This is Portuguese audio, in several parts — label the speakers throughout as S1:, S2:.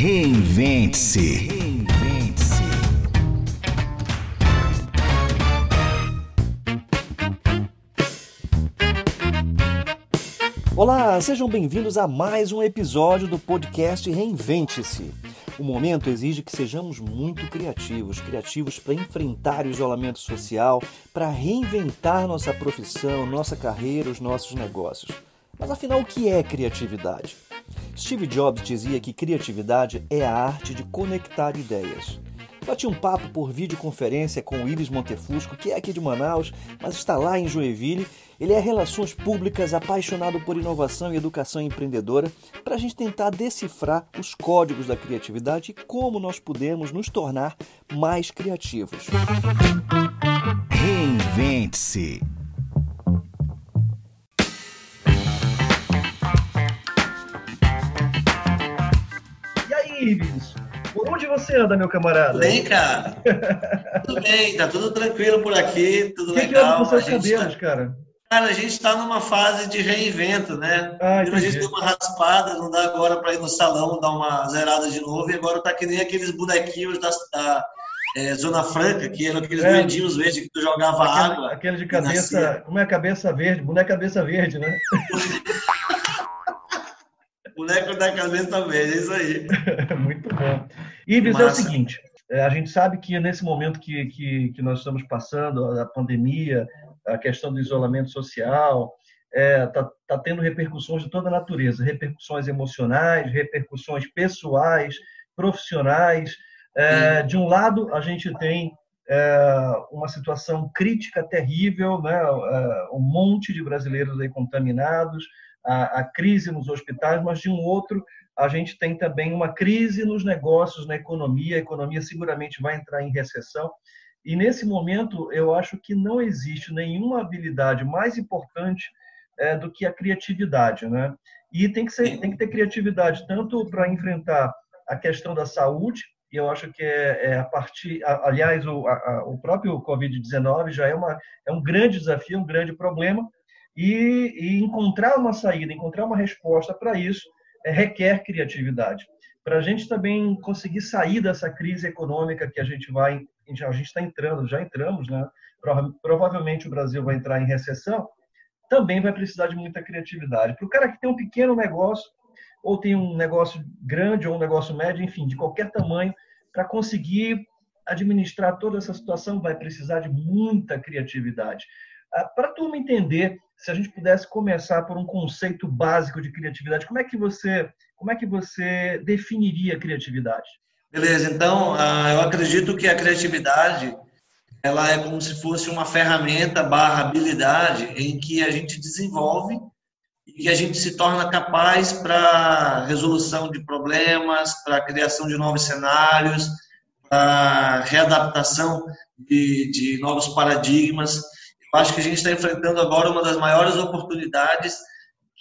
S1: Reinvente-se. Reinvente-se. Olá, sejam bem-vindos a mais um episódio do podcast Reinvente-se. O momento exige que sejamos muito criativos, criativos para enfrentar o isolamento social, para reinventar nossa profissão, nossa carreira, os nossos negócios. Mas afinal, o que é criatividade? Steve Jobs dizia que criatividade é a arte de conectar ideias. Bati um papo por videoconferência com o Iris Montefusco, que é aqui de Manaus, mas está lá em Joinville. Ele é Relações Públicas, apaixonado por inovação e educação empreendedora, para a gente tentar decifrar os códigos da criatividade e como nós podemos nos tornar mais criativos. Reinvente-se.
S2: Por onde você anda, meu camarada?
S3: Bem, cara. tudo bem, tá tudo tranquilo por aqui, tudo
S2: que
S3: legal.
S2: Que com seus cabelos, tá... cara?
S3: Cara, a gente está numa fase de reinvento, né?
S2: Ah,
S3: a gente deu uma raspada, não dá agora para ir no salão dar uma zerada de novo, e agora tá que nem aqueles bonequinhos da, da é, Zona Franca, que eram aqueles é. verdes que tu jogava
S2: aquele,
S3: água.
S2: Aquele de cabeça. Como é a cabeça verde? Boneco cabeça verde, né?
S3: Boneco da cabeça verde, é isso aí.
S2: Muito bom. Ives, é o seguinte, é, a gente sabe que nesse momento que, que, que, nós estamos passando, a pandemia, a questão do isolamento social, está é, tá, tá tendo repercussões de toda a natureza, repercussões emocionais, repercussões pessoais, profissionais. É, de um lado, a gente tem é, uma situação crítica terrível, né? É, um monte de brasileiros aí contaminados, a, a crise nos hospitais, mas de um outro, a gente tem também uma crise nos negócios, na economia. A economia seguramente vai entrar em recessão. E nesse momento, eu acho que não existe nenhuma habilidade mais importante é, do que a criatividade, né? E tem que, ser, tem que ter criatividade tanto para enfrentar a questão da saúde, e eu acho que é, é a partir, aliás, o, a, o próprio Covid-19 já é, uma, é um grande desafio, um grande problema, e, e encontrar uma saída, encontrar uma resposta para isso é, requer criatividade. Para a gente também conseguir sair dessa crise econômica que a gente vai, a gente está entrando, já entramos, né? Provavelmente o Brasil vai entrar em recessão, também vai precisar de muita criatividade. Para o cara que tem um pequeno negócio, ou tem um negócio grande ou um negócio médio, enfim, de qualquer tamanho, para conseguir administrar toda essa situação, vai precisar de muita criatividade. Ah, para a turma entender se a gente pudesse começar por um conceito básico de criatividade, como é que você, como é que você definiria a criatividade?
S3: Beleza, então ah, eu acredito que a criatividade ela é como se fosse uma ferramenta barra habilidade em que a gente desenvolve e que a gente se torna capaz para resolução de problemas, para criação de novos cenários, para readaptação de, de novos paradigmas. Eu acho que a gente está enfrentando agora uma das maiores oportunidades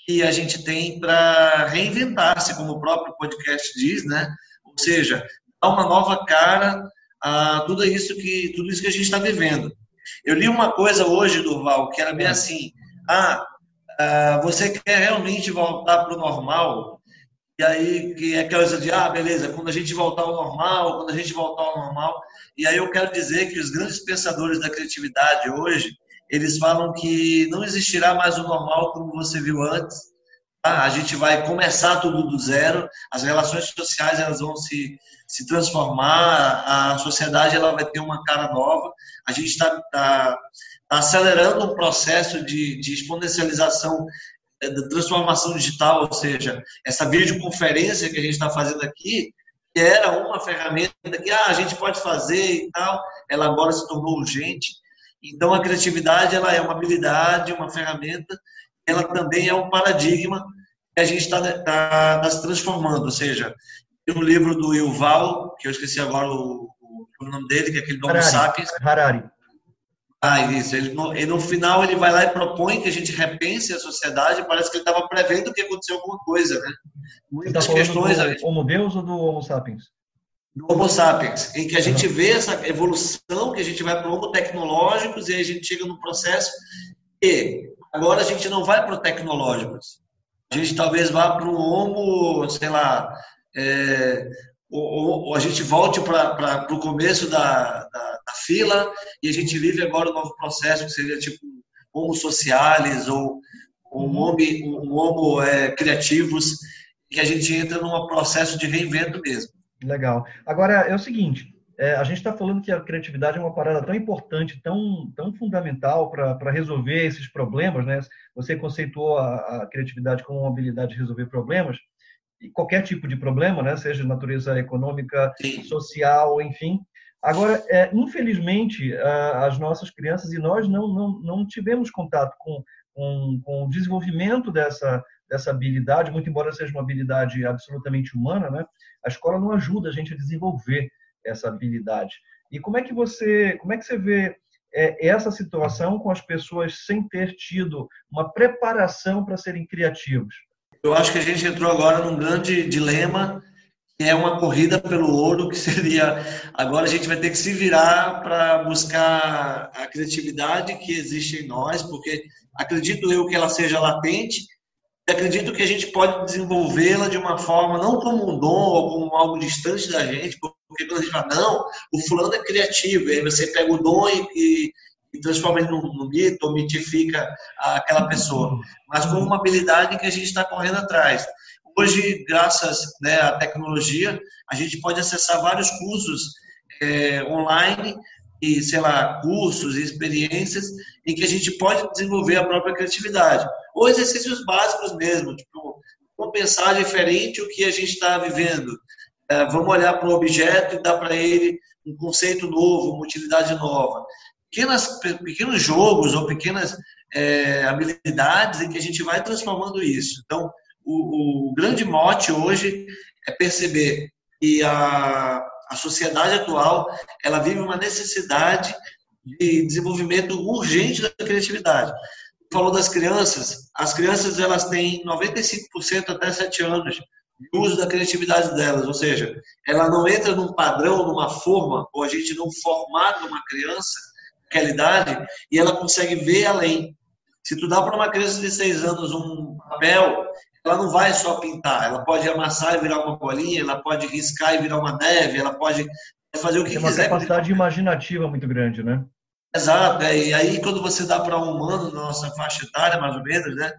S3: que a gente tem para reinventar-se, como o próprio podcast diz, né? Ou seja, dar uma nova cara a tudo isso que tudo isso que a gente está vivendo. Eu li uma coisa hoje, Durval, que era bem assim: ah, ah você quer realmente voltar para o normal? E aí, que é aquela coisa de, ah, beleza, quando a gente voltar ao normal, quando a gente voltar ao normal. E aí eu quero dizer que os grandes pensadores da criatividade hoje, eles falam que não existirá mais o normal como você viu antes. Tá? A gente vai começar tudo do zero, as relações sociais elas vão se, se transformar, a sociedade ela vai ter uma cara nova. A gente está tá, tá acelerando um processo de, de exponencialização é, da transformação digital, ou seja, essa videoconferência que a gente está fazendo aqui, que era uma ferramenta que ah, a gente pode fazer e tal, ela agora se tornou urgente. Então, a criatividade ela é uma habilidade, uma ferramenta, ela também é um paradigma que a gente está tá, tá se transformando. Ou seja, tem um livro do Yuval, que eu esqueci agora o, o, nome dele, que é aquele do Homo Sapiens.
S2: Harari.
S3: Ah, isso. Ele no, e no final ele vai lá e propõe que a gente repense a sociedade. Parece que ele estava prevendo que aconteceu alguma coisa, né?
S2: Muitas tá questões. Do Homo Deus ou do Homo Sapiens?
S3: Do Homo sapiens, em que a gente vê essa evolução, que a gente vai para Homo tecnológicos e aí a gente chega no processo e agora a gente não vai para o tecnológicos. A gente talvez vá para um Homo, sei lá, é, ou, ou, a gente volte para o começo da, da, da, fila e a gente vive agora um novo processo que seria tipo homo socialis ou um uhum. homo, um homo é, criativos, que a gente entra num processo de reinvento mesmo.
S2: Legal. Agora, é o seguinte, é, a gente está falando que a criatividade é uma parada tão importante, tão, tão fundamental para resolver esses problemas, né? Você conceituou a, a, criatividade como uma habilidade de resolver problemas, e qualquer tipo de problema, né? Seja de natureza econômica, Sim. social, enfim. Agora, é, infelizmente, a, as nossas crianças e nós não, não, não tivemos contato com, com, com o desenvolvimento dessa, dessa habilidade, muito embora seja uma habilidade absolutamente humana, né? A escola não ajuda a gente a desenvolver essa habilidade. E como é que você, como é que você vê é, essa situação com as pessoas sem ter tido uma preparação para serem criativos?
S3: Eu acho que a gente entrou agora num grande dilema, que é uma corrida pelo ouro, que seria agora a gente vai ter que se virar para buscar a criatividade que existe em nós, porque acredito eu que ela seja latente, acredito que a gente pode desenvolvê-la de uma forma, não como um dom ou como algo distante da gente, porque quando a gente fala, não, o fulano é criativo, aí você pega o dom e, e, e transforma ele num, num mito, ou mitifica aquela pessoa, mas como uma habilidade que a gente está correndo atrás. Hoje, graças né, à tecnologia, a gente pode acessar vários cursos é, online e, sei lá, cursos e experiências em que a gente pode desenvolver a própria criatividade. Ou exercícios básicos mesmo, tipo, vamos pensar diferente o que a gente está vivendo. É, vamos olhar para o objeto e dar para ele um conceito novo, uma utilidade nova. Pequenas, pequenos jogos ou pequenas é, habilidades em que a gente vai transformando isso. Então, o, o grande mote hoje é perceber que a, a sociedade atual ela vive uma necessidade de desenvolvimento urgente da criatividade. Falou das crianças, as crianças elas têm 95% até 7 anos de uso da criatividade delas, ou seja, ela não entra num padrão, numa forma, ou a gente não formar numa criança aquela idade e ela consegue ver além. Se tu dá para uma criança de 6 anos um papel, ela não vai só pintar, ela pode amassar e virar uma bolinha, ela pode riscar e virar uma neve, ela pode fazer o que
S2: Tem
S3: quiser.
S2: Tem uma capacidade imaginativa muito grande, né?
S3: Exato, é, e aí quando você dá para um humano na nossa faixa etária, mais ou menos, né?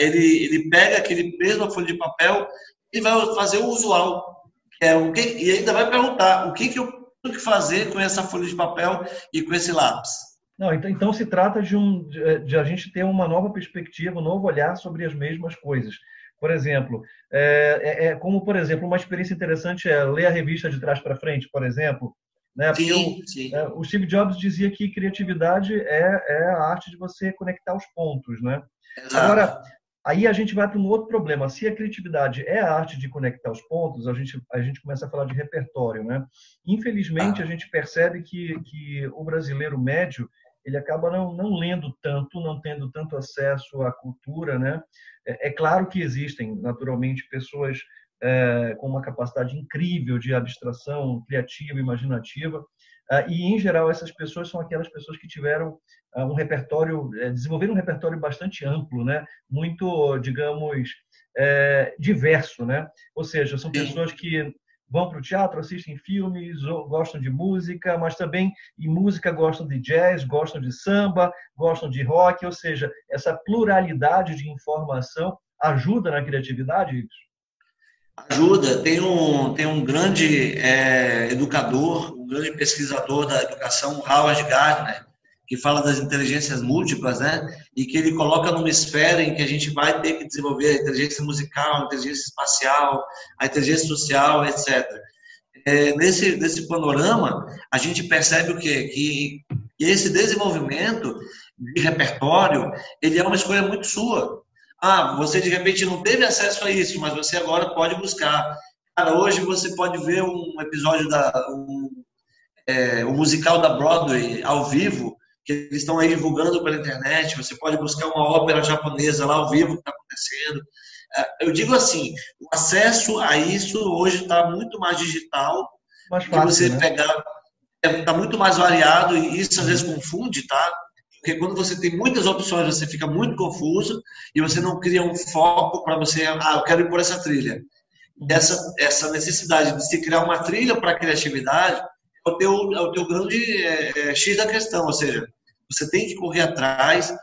S3: Ele, ele pega aquele mesmo folha de papel e vai fazer o usual. É o que, e ainda vai perguntar o que, que eu tenho que fazer com essa folha de papel e com esse lápis.
S2: Não, então, então se trata de, um, de, a gente ter uma nova perspectiva, um novo olhar sobre as mesmas coisas. Por exemplo, é, é, é como, por exemplo, uma experiência interessante é ler a revista de trás para frente, por exemplo. Né?
S3: Sim, o, sim.
S2: É, o Steve Jobs dizia que criatividade é, é a arte de você conectar os pontos. Né? Exato. Agora, aí a gente vai para um outro problema. Se a criatividade é a arte de conectar os pontos, a gente, a gente começa a falar de repertório. Né? Infelizmente, ah. a gente percebe que, que o brasileiro médio ele acaba não, não lendo tanto, não tendo tanto acesso à cultura, né? É, é claro que existem, naturalmente, pessoas é, com uma capacidade incrível de abstração criativa, imaginativa, uh, e em geral essas pessoas são aquelas pessoas que tiveram uh, um repertório, é, desenvolveram um repertório bastante amplo, né? Muito, digamos, é, diverso, né? Ou seja, são pessoas que vão para o teatro, assistem filmes, gostam de música, mas também em música gostam de jazz, gostam de samba, gostam de rock, ou seja, essa pluralidade de informação ajuda na criatividade,
S3: Ajuda. Tem um, tem um grande é, educador, um grande pesquisador da educação, Howard Gardner, que fala das inteligências múltiplas, né? E que ele coloca numa esfera em que a gente vai ter que desenvolver a inteligência musical, a inteligência espacial, a inteligência social, etc. É, nesse, nesse panorama, a gente percebe o quê? Que, que esse desenvolvimento de repertório, ele é uma escolha muito sua. Ah, você de repente não teve acesso a isso, mas você agora pode buscar. Cara, hoje você pode ver um episódio da um, é, o musical da Broadway ao vivo que eles estão aí divulgando pela internet. Você pode buscar uma ópera japonesa lá ao vivo que está acontecendo. É, eu digo assim, o acesso a isso hoje está muito mais digital.
S2: Mais fácil,
S3: você
S2: né?
S3: pegar está é, muito mais variado e isso às vezes confunde, tá? Porque quando você tem muitas opções, você fica muito confuso e você não cria um foco para você, ah, eu quero ir por essa trilha. essa, essa necessidade de se criar uma trilha para a criatividade é o teu, é o teu grande é, é, X da questão, ou seja, você tem que correr atrás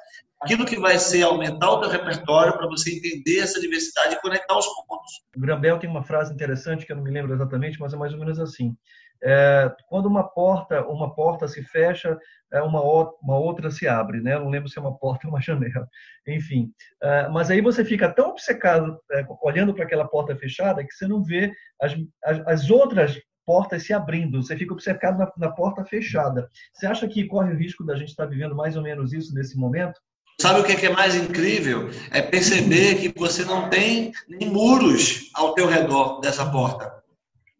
S3: aquilo que vai ser aumentar o teu repertório para você entender essa diversidade e conectar os pontos.
S2: O Grambel tem uma frase interessante que eu não me lembro exatamente, mas é mais ou menos assim: é, quando uma porta uma porta se fecha, é uma, uma outra se abre, né? Não lembro se é uma porta ou uma janela, enfim. É, mas aí você fica tão obcecado é, olhando para aquela porta fechada que você não vê as, as, as outras portas se abrindo, você fica obcecado na, na, porta fechada. Você acha que corre o risco da gente estar vivendo mais ou menos isso nesse momento?
S3: Sabe o que é mais incrível? É perceber que você não tem nem muros ao teu redor dessa porta.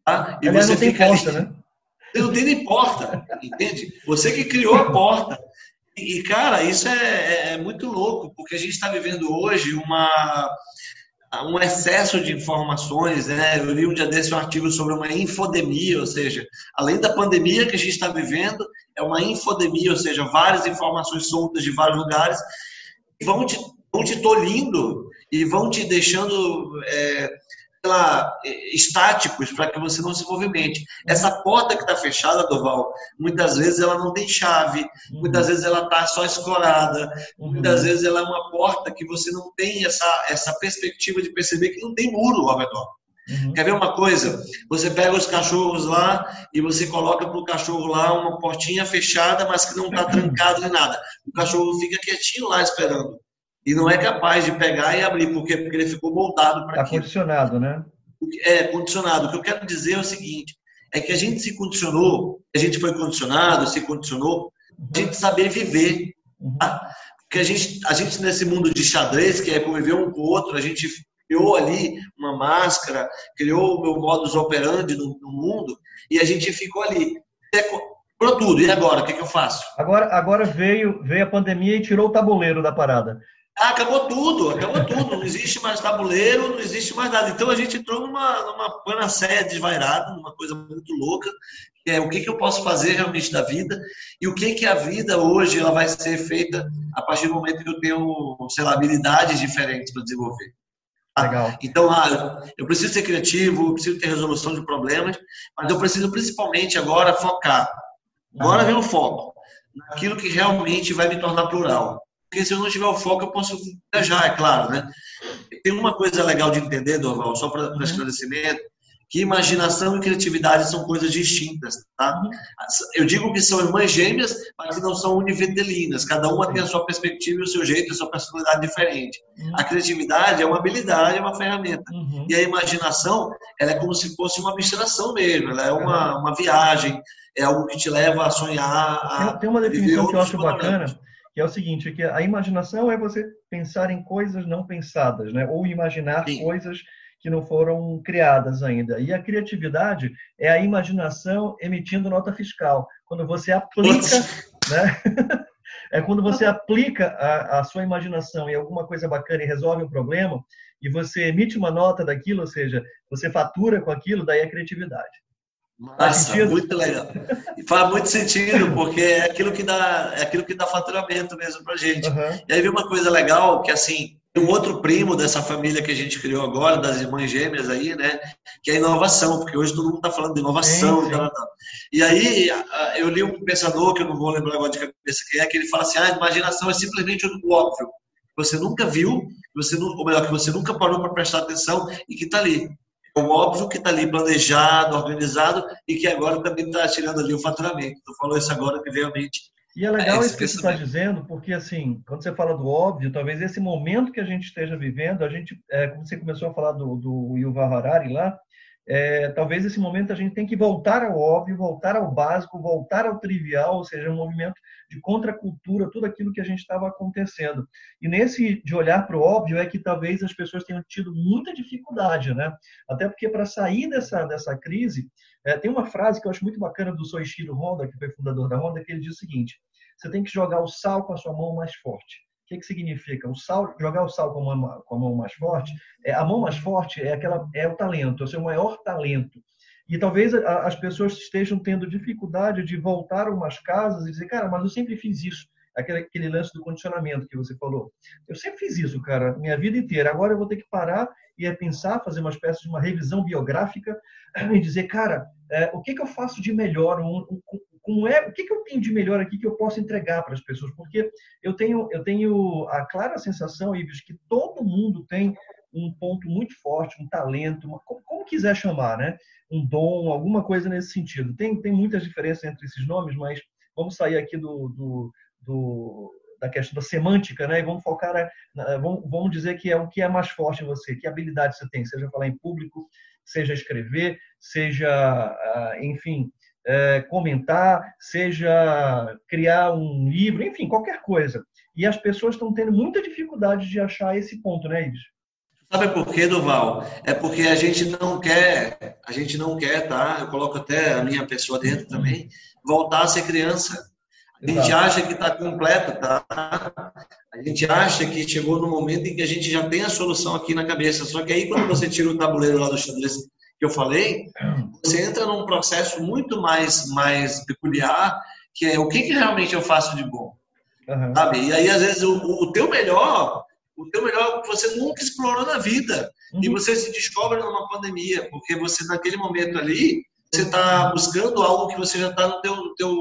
S3: Tá?
S2: E Aliás, você fica porta, ali... né?
S3: Você não tem nem porta, entende? Você que criou a porta. E, cara, isso é, é, é muito louco, porque a gente está vivendo hoje uma, um excesso de informações. Né? Eu li um dia desse um artigo sobre uma infodemia, ou seja, além da pandemia que a gente está vivendo, é uma infodemia, ou seja, várias informações soltas de vários lugares vão te, vão te tolhindo e vão te deixando é, lá, estáticos para que você não se movimente. Essa porta que está fechada, Doval, muitas vezes ela não tem chave, muitas vezes ela está só escorada, muitas uhum. vezes ela é uma porta que você não tem essa, essa perspectiva de perceber que não tem muro ao redor. Uhum. Quer ver uma coisa? Você pega os cachorros lá e você coloca para o cachorro lá uma portinha fechada, mas que não está trancado nem nada. O cachorro fica quietinho lá esperando. E não é capaz de pegar e abrir, por quê? Porque ele ficou moldado para
S2: Está condicionado, né?
S3: É, condicionado. O que eu quero dizer é o seguinte, é que a gente se condicionou, a gente foi condicionado, se condicionou, a gente saber viver. Uhum. Tá? Porque a gente, a gente, nesse mundo de xadrez, que é conviver um com o outro, a gente criou ali uma máscara, criou o meu modus operandi no, no mundo, e a gente ficou ali. Por tudo. E agora, o que, que eu faço?
S2: Agora, agora veio, veio a pandemia e tirou o tabuleiro da parada.
S3: Ah, acabou tudo, acabou tudo. Não existe mais tabuleiro, não existe mais nada. Então a gente entrou numa, numa panaceia desvairada, numa coisa muito louca, que é o que, que eu posso fazer realmente da vida e o que, que a vida hoje ela vai ser feita a partir do momento que eu tenho, sei lá, habilidades diferentes para desenvolver.
S2: Tá? Legal.
S3: Então, ah, eu preciso ser criativo, eu preciso ter resolução de problemas, mas eu preciso principalmente agora focar. Agora vem o foco naquilo que realmente vai me tornar plural porque se eu não tiver o foco, eu posso viajar, é claro, né? Tem uma coisa legal de entender, Dorval, só para uhum. esclarecimento, que imaginação e criatividade são coisas distintas, tá? Uhum. Eu digo que são irmãs gêmeas, mas que não são univitelinas. Cada uma tem a sua perspectiva e o seu jeito, a sua personalidade diferente. Uhum. A criatividade é uma habilidade, é uma ferramenta. Uhum. E a imaginação, ela é como se fosse uma abstração mesmo. Ela é uma, uma viagem, é algo que te leva a sonhar.
S2: A tem uma definição que eu acho bacana que é o seguinte, que a imaginação é você pensar em coisas não pensadas, né? Ou imaginar Sim. coisas que não foram criadas ainda. E a criatividade é a imaginação emitindo nota fiscal. Quando você aplica, né? é quando você aplica a, a, sua imaginação em alguma coisa bacana e resolve um problema, e você emite uma nota daquilo, ou seja, você fatura com aquilo, daí é criatividade.
S3: Massa, muito legal. E faz muito sentido, porque é aquilo que dá, é aquilo que dá faturamento mesmo pra gente. Uhum. E aí vem uma coisa legal, que assim, um outro primo dessa família que a gente criou agora, das irmãs gêmeas aí, né? Que é a inovação, porque hoje todo mundo está falando de inovação. Sim, sim. E aí eu li um pensador, que eu não vou lembrar agora de cabeça que é, que ele fala assim, ah, a imaginação é simplesmente o óbvio. Você nunca viu, você, ou melhor, que você nunca parou para prestar atenção e que está ali o óbvio que está ali planejado, organizado e que agora também está tirando ali o faturamento. Tu falou isso agora que realmente.
S2: E é legal é isso que você está dizendo, porque assim, quando você fala do óbvio, talvez esse momento que a gente esteja vivendo, a gente, é, como você começou a falar do, do Yuval Harari lá, é, talvez esse momento a gente tem que voltar ao óbvio, voltar ao básico, voltar ao trivial, ou seja, um movimento de contracultura, tudo aquilo que a gente estava acontecendo. E nesse de olhar para o óbvio é que talvez as pessoas tenham tido muita dificuldade, né? Até porque para sair dessa, dessa crise, é, tem uma frase que eu acho muito bacana do Soichiro Honda, que foi fundador da Honda, que ele diz o seguinte: você tem que jogar o sal com a sua mão mais forte. O que, que significa? O sal, jogar o sal com a, mão, com a mão mais forte, é, a mão mais forte é aquela é o talento, é o seu maior talento. E talvez as pessoas estejam tendo dificuldade de voltar a umas casas e dizer, cara, mas eu sempre fiz isso. Aquele, aquele lance do condicionamento que você falou. Eu sempre fiz isso, cara, minha vida inteira. Agora eu vou ter que parar e é pensar, fazer uma espécie de uma revisão biográfica e dizer, cara, é, o que, que eu faço de melhor? Um, um, como é, o que, que eu tenho de melhor aqui que eu posso entregar para as pessoas? Porque eu tenho, eu tenho a clara sensação, Ives, que todo mundo tem um ponto muito forte, um talento, uma, como, como, quiser chamar, né? Um dom, alguma coisa nesse sentido. Tem, tem muitas diferenças entre esses nomes, mas vamos sair aqui do, do, do da questão da semântica, né? E vamos focar, na, vamos, vamos dizer que é o que é mais forte em você, que habilidade você tem, seja falar em público, seja escrever, seja, ah, enfim, é, comentar, seja criar um livro, enfim, qualquer coisa. E as pessoas estão tendo muita dificuldade de achar esse ponto, né, Ives?
S3: Sabe por quê, Duval? É porque a gente não quer, a gente não quer, tá? Eu coloco até a minha pessoa dentro também, voltar a ser criança. A gente Exato. acha que está completo, tá? A gente acha que chegou no momento em que a gente já tem a solução aqui na cabeça. Só que aí, quando você tira o tabuleiro lá do xadrez que eu falei, você entra num processo muito mais, mais peculiar, que é o que, que realmente eu faço de bom. Uhum. Sabe? E aí, às vezes, o, o teu melhor o teu melhor que você nunca explorou na vida. Uhum. E você se descobre numa pandemia, porque você, naquele momento ali, você está buscando algo que você já está no teu, no teu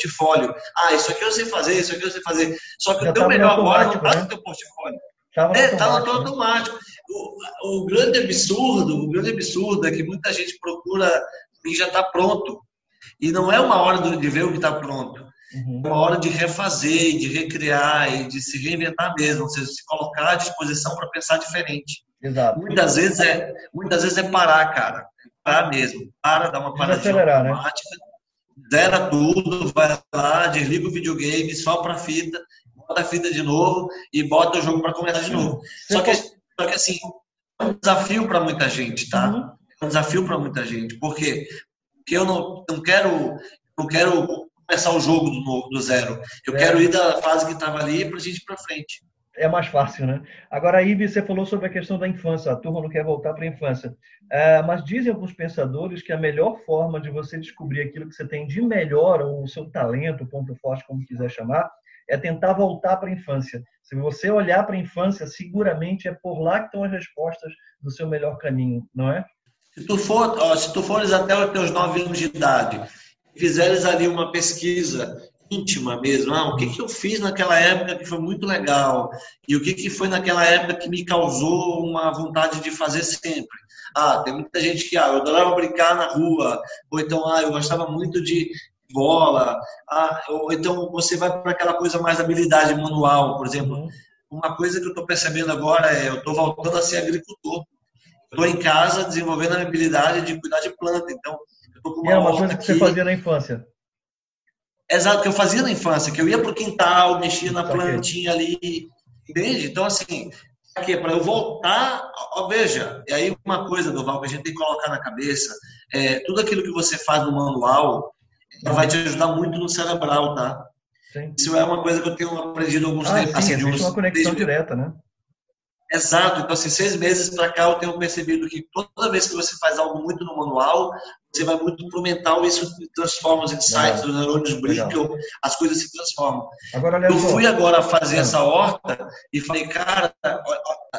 S3: portfólio. Ah, isso aqui eu sei fazer, isso aqui eu sei fazer. Só que já o teu melhor agora não está né? no teu portfólio. Está é, tá no teu né? automático. O, o, grande absurdo, o grande absurdo é que muita gente procura e já está pronto. E não é uma hora de ver o que está pronto. Uhum. É uma hora de refazer, de recriar e de se reinventar mesmo, ou seja, se colocar à disposição para pensar diferente.
S2: Exato.
S3: Muitas vezes é, muitas vezes é parar, cara. Parar mesmo. Para, dá uma paradinha
S2: né?
S3: automática, né? zera tudo, vai lá, desliga o videogame, sopra a fita, bota a fita de novo e bota o jogo para começar de novo. Só que, só que assim, é um desafio para muita gente, tá? Uhum. É um desafio para muita gente. Por quê? Porque eu não, não quero não quero começar o jogo do, do zero. Eu é. quero ir da fase que estava ali para a gente ir para frente.
S2: É mais fácil, né? Agora, aí você falou sobre a questão da infância. A turma não quer voltar para a infância. É, mas dizem alguns pensadores que a melhor forma de você descobrir aquilo que você tem de melhor, ou o seu talento, ponto forte, como quiser chamar, é tentar voltar para a infância. Se você olhar para a infância, seguramente é por lá que estão as respostas do seu melhor caminho, não é?
S3: Se tu, for, ó, se tu fores até os teus nove anos de idade fizeres ali uma pesquisa íntima mesmo, ah, o que, que eu fiz naquela época que foi muito legal e o que, que foi naquela época que me causou uma vontade de fazer sempre. Ah, tem muita gente que, ah, eu adorava brincar na rua, ou então, ah, eu gostava muito de bola, ah, ou então você vai para aquela coisa mais habilidade manual, por exemplo. Uhum. Uma coisa que eu estou percebendo agora é, eu estou voltando a ser agricultor. Estou em casa desenvolvendo a habilidade de cuidar de planta, então
S2: é uma coisa que você fazia na infância.
S3: Exato, que eu fazia na infância, que eu ia pro quintal, mexia na plantinha ali, entende? Então, assim, aqui para eu voltar, ó, veja, e aí uma coisa, Doval, que a gente tem que colocar na cabeça, é, tudo aquilo que você faz no manual vai te ajudar muito no cerebral, tá? Sim. Isso é uma coisa que eu tenho aprendido alguns
S2: ah, tempos. Sim, assim, uns, uma conexão direta, né?
S3: Exato. Então, assim, seis meses para cá eu tenho percebido que toda vez que você faz algo muito no manual, você vai muito pro mental, isso transforma os insights, os neurônios brincam, as coisas se transformam. Agora, eu fui agora fazer é. essa horta e falei, cara,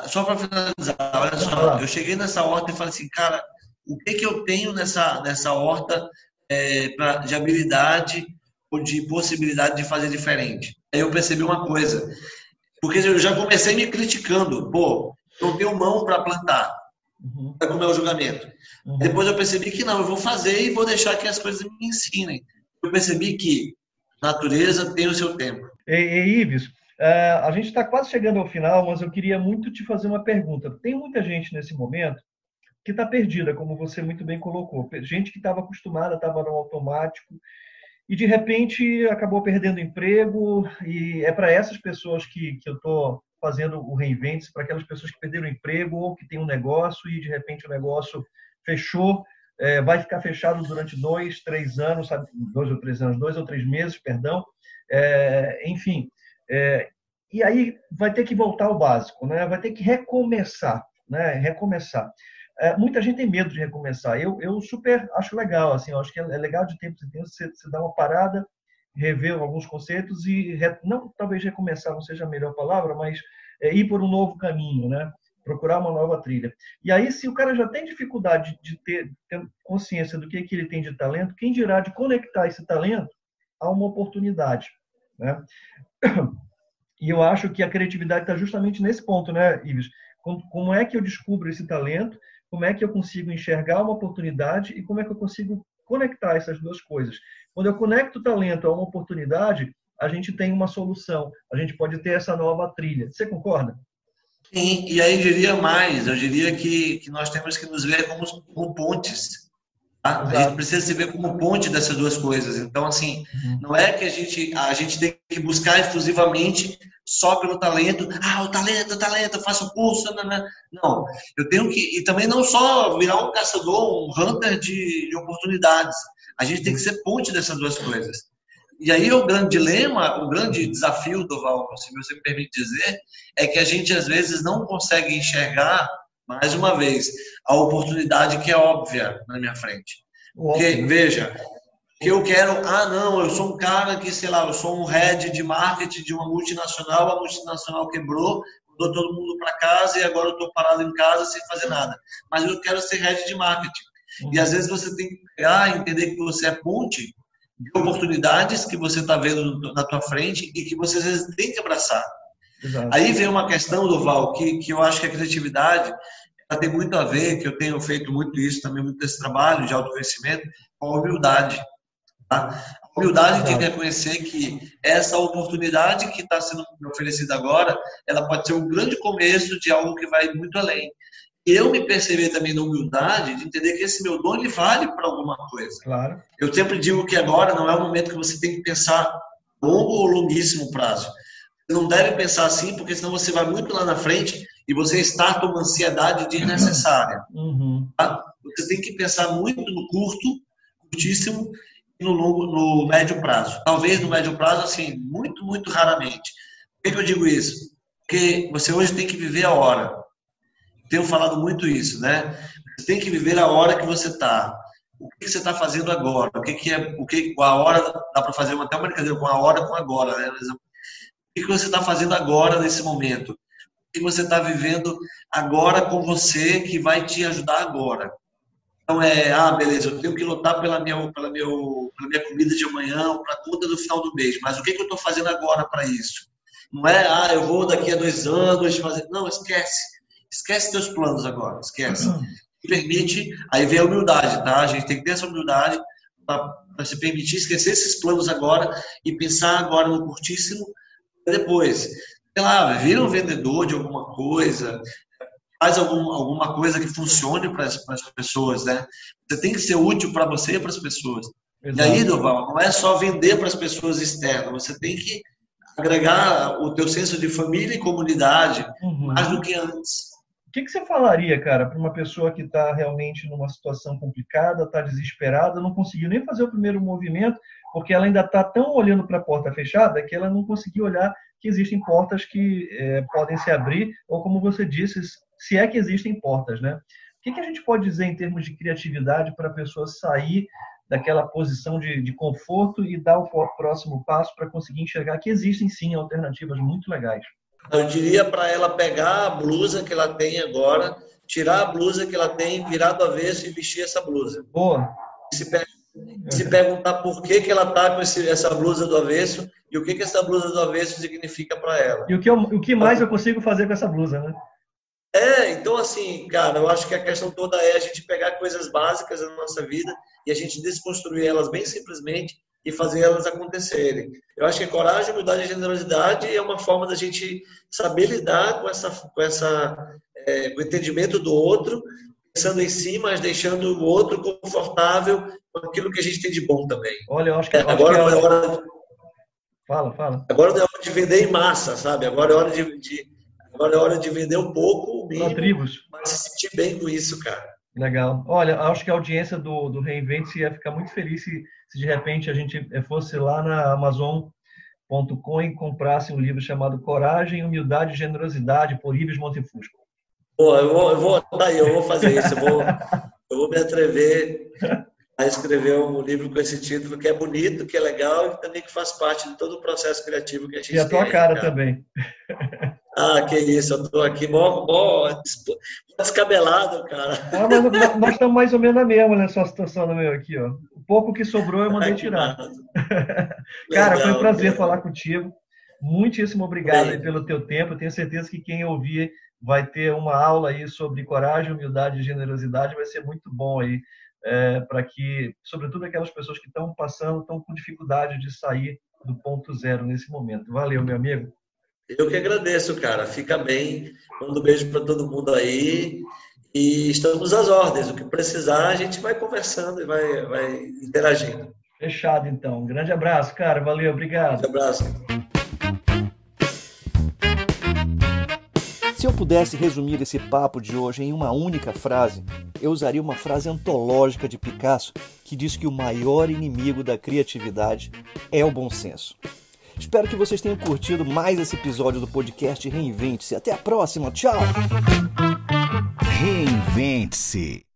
S3: só para finalizar, olha só, eu cheguei nessa horta e falei assim, cara, o que que eu tenho nessa, nessa horta é, pra, de habilidade ou de possibilidade de fazer diferente? Aí eu percebi uma coisa, porque eu já comecei me criticando. Pô, não tenho mão para plantar. Uhum. É o meu julgamento. Uhum. Depois eu percebi que não, eu vou fazer e vou deixar que as coisas me ensinem. Eu percebi que natureza tem o seu tempo.
S2: E, e Ives, uh, a gente está quase chegando ao final, mas eu queria muito te fazer uma pergunta. Tem muita gente nesse momento que está perdida, como você muito bem colocou. Gente que estava acostumada, estava no automático, e de repente acabou perdendo emprego e é para essas pessoas que, que eu estou fazendo o reinvente, para aquelas pessoas que perderam emprego ou que têm um negócio e de repente o negócio fechou, é, vai ficar fechado durante dois, três anos, sabe? dois ou três anos, dois ou três meses, perdão, é, enfim, é, e aí vai ter que voltar ao básico, né? vai ter que recomeçar, né? recomeçar. É, muita gente tem medo de recomeçar. Eu, eu super acho legal, assim, eu acho que é, é legal de tempo em tempo você, você dar uma parada, rever alguns conceitos e, re, não talvez recomeçar não seja a melhor palavra, mas é, ir por um novo caminho, né? procurar uma nova trilha. E aí, se o cara já tem dificuldade de ter, ter consciência do que, que ele tem de talento, quem dirá de conectar esse talento a uma oportunidade, né? E eu acho que a criatividade está justamente nesse ponto, né, Ives? Como é que eu descubro esse talento? Como é que eu consigo enxergar uma oportunidade e como é que eu consigo conectar essas duas coisas? Quando eu conecto o talento a uma oportunidade, a gente tem uma solução, a gente pode ter essa nova trilha. Você concorda?
S3: Sim, e aí diria mais, eu diria que, que nós temos que nos ver como, como pontes. Tá? A gente precisa se ver como ponte dessas duas coisas. Então, assim, uhum. não é que a gente, a gente tem que buscar exclusivamente só pelo talento. Ah, o talento, o talento, eu faço curso. Não, não. não, eu tenho que. E também não só virar um caçador, um hunter de, de oportunidades. A gente tem que ser ponte dessas duas coisas. E aí o grande dilema, o grande desafio, Doval, se você me permite dizer, é que a gente às vezes não consegue enxergar, mais uma vez, a oportunidade que é óbvia na minha frente. Porque, veja, que eu quero, ah, não, eu sou um cara que, sei lá, eu sou um head de marketing de uma multinacional, a multinacional quebrou, mandou todo mundo para casa e agora eu estou parado em casa sem fazer nada. Mas eu quero ser head de marketing. E às vezes você tem que pegar, entender que você é ponte de oportunidades que você está vendo na tua frente e que você às vezes tem que abraçar. Exato. Aí vem uma questão, Duval, que, que eu acho que a criatividade tem muito a ver, que eu tenho feito muito isso também, muito desse trabalho de autoconhecimento, com a humildade. Tá? A humildade de reconhecer que essa oportunidade que está sendo oferecida agora, ela pode ser um grande começo de algo que vai muito além eu me perceber também na humildade de entender que esse meu dom ele vale para alguma coisa.
S2: Claro.
S3: Eu sempre digo que agora não é o momento que você tem que pensar longo ou longuíssimo prazo. Você não deve pensar assim, porque senão você vai muito lá na frente e você está com uma ansiedade desnecessária.
S2: Uhum.
S3: Tá? Você tem que pensar muito no curto, curtíssimo e no longo, no médio prazo. Talvez no médio prazo, assim, muito, muito raramente. Por que, que eu digo isso? Porque você hoje tem que viver a hora tenho falado muito isso, né? Você tem que viver a hora que você está. O que você está fazendo agora? O que, que é? O que a hora dá para fazer até uma brincadeira com a hora com agora, né? O que, que você está fazendo agora nesse momento? Que você está vivendo agora com você que vai te ajudar agora? Então é, ah, beleza, eu tenho que lutar pela minha, pela meu, pela minha comida de amanhã, para a conta do final do mês. Mas o que, que eu estou fazendo agora para isso? Não é, ah, eu vou daqui a dois anos fazer. Não, esquece Esquece teus planos agora, esquece. Uhum. Permite, aí vem a humildade, tá? A gente tem que ter essa humildade para se permitir esquecer esses planos agora e pensar agora no curtíssimo depois. Sei lá, vira um vendedor de alguma coisa, faz algum, alguma coisa que funcione para as pessoas, né? Você tem que ser útil para você e para as pessoas. Exato. E aí, Doval, não é só vender para as pessoas externas, você tem que agregar o teu senso de família e comunidade uhum. mais do que antes.
S2: O que, que você falaria, cara, para uma pessoa que está realmente numa situação complicada, está desesperada, não conseguiu nem fazer o primeiro movimento, porque ela ainda está tão olhando para a porta fechada que ela não conseguiu olhar que existem portas que é, podem se abrir, ou como você disse, se é que existem portas, né? O que, que a gente pode dizer em termos de criatividade para a pessoa sair daquela posição de, de conforto e dar o próximo passo para conseguir enxergar que existem sim alternativas muito legais?
S3: Eu diria para ela pegar a blusa que ela tem agora, tirar a blusa que ela tem, virar do avesso e vestir essa blusa.
S2: Boa.
S3: Se, se perguntar por que, que ela está com esse, essa blusa do avesso e o que, que essa blusa do avesso significa para ela.
S2: E o que, eu, o que mais eu consigo fazer com essa blusa, né?
S3: É, então assim, cara, eu acho que a questão toda é a gente pegar coisas básicas da nossa vida e a gente desconstruir elas bem simplesmente e fazer elas acontecerem. Eu acho que a coragem, humildade e generosidade é uma forma da gente saber lidar com essa, com essa, é, com o entendimento do outro, pensando em si, mas deixando o outro confortável com aquilo que a gente tem de bom também.
S2: Olha, eu acho que, é,
S3: agora
S2: acho
S3: que é hora.
S2: Fala, fala.
S3: Agora é hora de vender em massa, sabe? Agora é hora de, de agora é hora de vender um pouco, o mínimo,
S2: tribos.
S3: mas se sentir bem com isso, cara.
S2: Legal. Olha, acho que a audiência do, do Reinvente ia ficar muito feliz se, se de repente a gente fosse lá na Amazon.com e comprasse um livro chamado Coragem, Humildade e Generosidade, por Ives Montefusco.
S3: Pô, eu vou, eu vou, tá aí, eu vou fazer isso. Eu vou, eu vou me atrever a escrever um livro com esse título que é bonito, que é legal e também que faz parte de todo o processo criativo que a gente tem.
S2: E a tua cara, cara, também.
S3: Ah, que isso, eu tô aqui mó, mó descabelado, cara.
S2: Ah, mas nós estamos mais ou menos na mesma nessa situação no meu aqui, ó. O pouco que sobrou eu mandei tirar. cara, foi um prazer falar contigo. Muitíssimo obrigado pelo teu tempo. Eu tenho certeza que quem ouvir vai ter uma aula aí sobre coragem, humildade e generosidade. Vai ser muito bom aí é, para que, sobretudo aquelas pessoas que estão passando, estão com dificuldade de sair do ponto zero nesse momento. Valeu, meu amigo.
S3: Eu que agradeço, cara. Fica bem. Mando um beijo para todo mundo aí. E estamos às ordens. O que precisar, a gente vai conversando e vai, vai interagindo.
S2: Fechado, então. Um grande abraço, cara. Valeu, obrigado.
S3: Um abraço.
S1: Se eu pudesse resumir esse papo de hoje em uma única frase, eu usaria uma frase antológica de Picasso que diz que o maior inimigo da criatividade é o bom senso. Espero que vocês tenham curtido mais esse episódio do podcast Reinvente-se. Até a próxima, tchau!
S4: Reinvente-se.